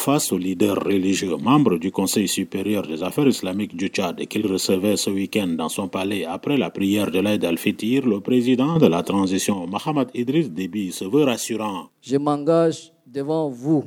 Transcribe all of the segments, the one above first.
face aux leaders religieux membres du Conseil supérieur des affaires islamiques du Tchad qu'il recevait ce week-end dans son palais après la prière de l'aide al-Fitir, le président de la transition, Mohamed Idriss Déby, se veut rassurant. Je m'engage devant vous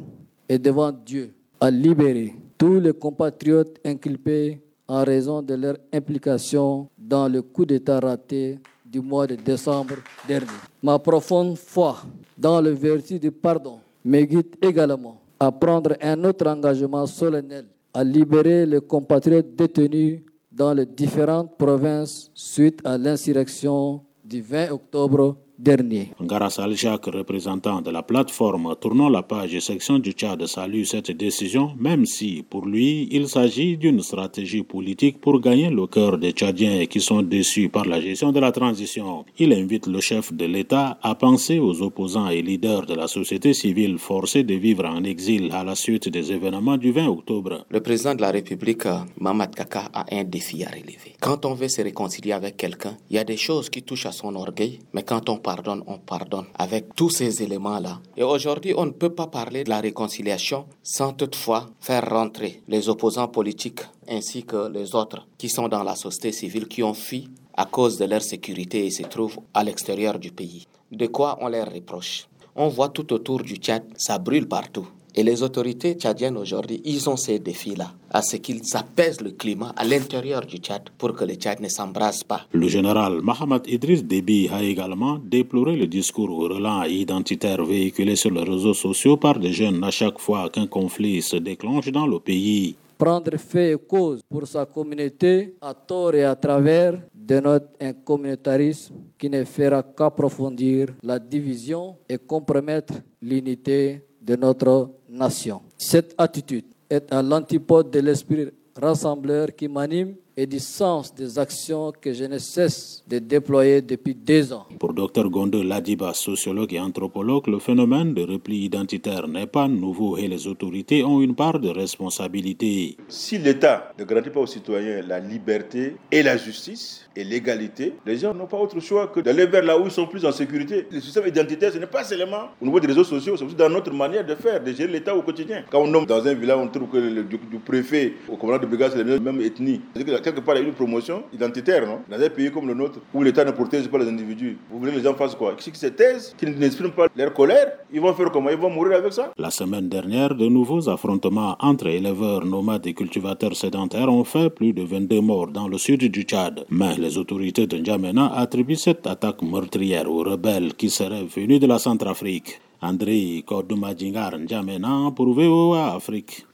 et devant Dieu à libérer tous les compatriotes inculpés en raison de leur implication dans le coup d'État raté du mois de décembre dernier. Ma profonde foi dans le vertu du pardon me guide également à prendre un autre engagement solennel à libérer les compatriotes détenus dans les différentes provinces suite à l'insurrection du 20 octobre dernier. Ngaras al représentant de la plateforme Tournons la page section du Tchad, salue cette décision, même si pour lui, il s'agit d'une stratégie politique pour gagner le cœur des Tchadiens qui sont déçus par la gestion de la transition. Il invite le chef de l'État à penser aux opposants et leaders de la société civile forcés de vivre en exil à la suite des événements du 20 octobre. Le président de la République, Mamad Kaka, a un défi à relever. Quand on veut se réconcilier avec quelqu'un, il y a des choses qui touchent à son orgueil, mais quand on on pardonne avec tous ces éléments-là. Et aujourd'hui, on ne peut pas parler de la réconciliation sans toutefois faire rentrer les opposants politiques ainsi que les autres qui sont dans la société civile, qui ont fui à cause de leur sécurité et se trouvent à l'extérieur du pays. De quoi on les reproche? On voit tout autour du Tchad, ça brûle partout. Et les autorités tchadiennes aujourd'hui, ils ont ces défis-là, à ce qu'ils apaisent le climat à l'intérieur du Tchad pour que le Tchad ne s'embrasse pas. Le général Mohamed Idriss Déby a également déploré le discours relent identitaire véhiculé sur les réseaux sociaux par des jeunes à chaque fois qu'un conflit se déclenche dans le pays. Prendre fait et cause pour sa communauté à tort et à travers de notre communautarisme qui ne fera qu'approfondir la division et compromettre l'unité de notre Cette attitude est à l'antipode de l'esprit rassembleur qui m'anime et du sens des actions que je ne cesse de déployer depuis deux ans. Pour Dr Gondo Ladiba, sociologue et anthropologue, le phénomène de repli identitaire n'est pas nouveau et les autorités ont une part de responsabilité. Si l'État ne garantit pas aux citoyens la liberté et la justice et l'égalité, les gens n'ont pas autre choix que d'aller vers là où ils sont plus en sécurité. Le système identitaire, ce n'est pas seulement au niveau des réseaux sociaux, c'est aussi dans notre manière de faire, de gérer l'État au quotidien. Quand on nomme dans un village, on trouve que le, du, préfet au commandant de brigade, c'est la même ethnie quelque part, il y a une promotion identitaire, non? Dans un pays comme le nôtre, où l'État ne protège pas les individus, vous voulez que les gens fassent quoi? Si ces thèses, qui n'expriment pas leur colère, ils vont faire comment? Ils vont mourir avec ça? La semaine dernière, de nouveaux affrontements entre éleveurs, nomades et cultivateurs sédentaires ont fait plus de 22 morts dans le sud du Tchad. Mais les autorités de N'Djamena attribuent cette attaque meurtrière aux rebelles qui seraient venus de la Centrafrique. André Kodoumadjingar N'Djamena pour VOA Afrique.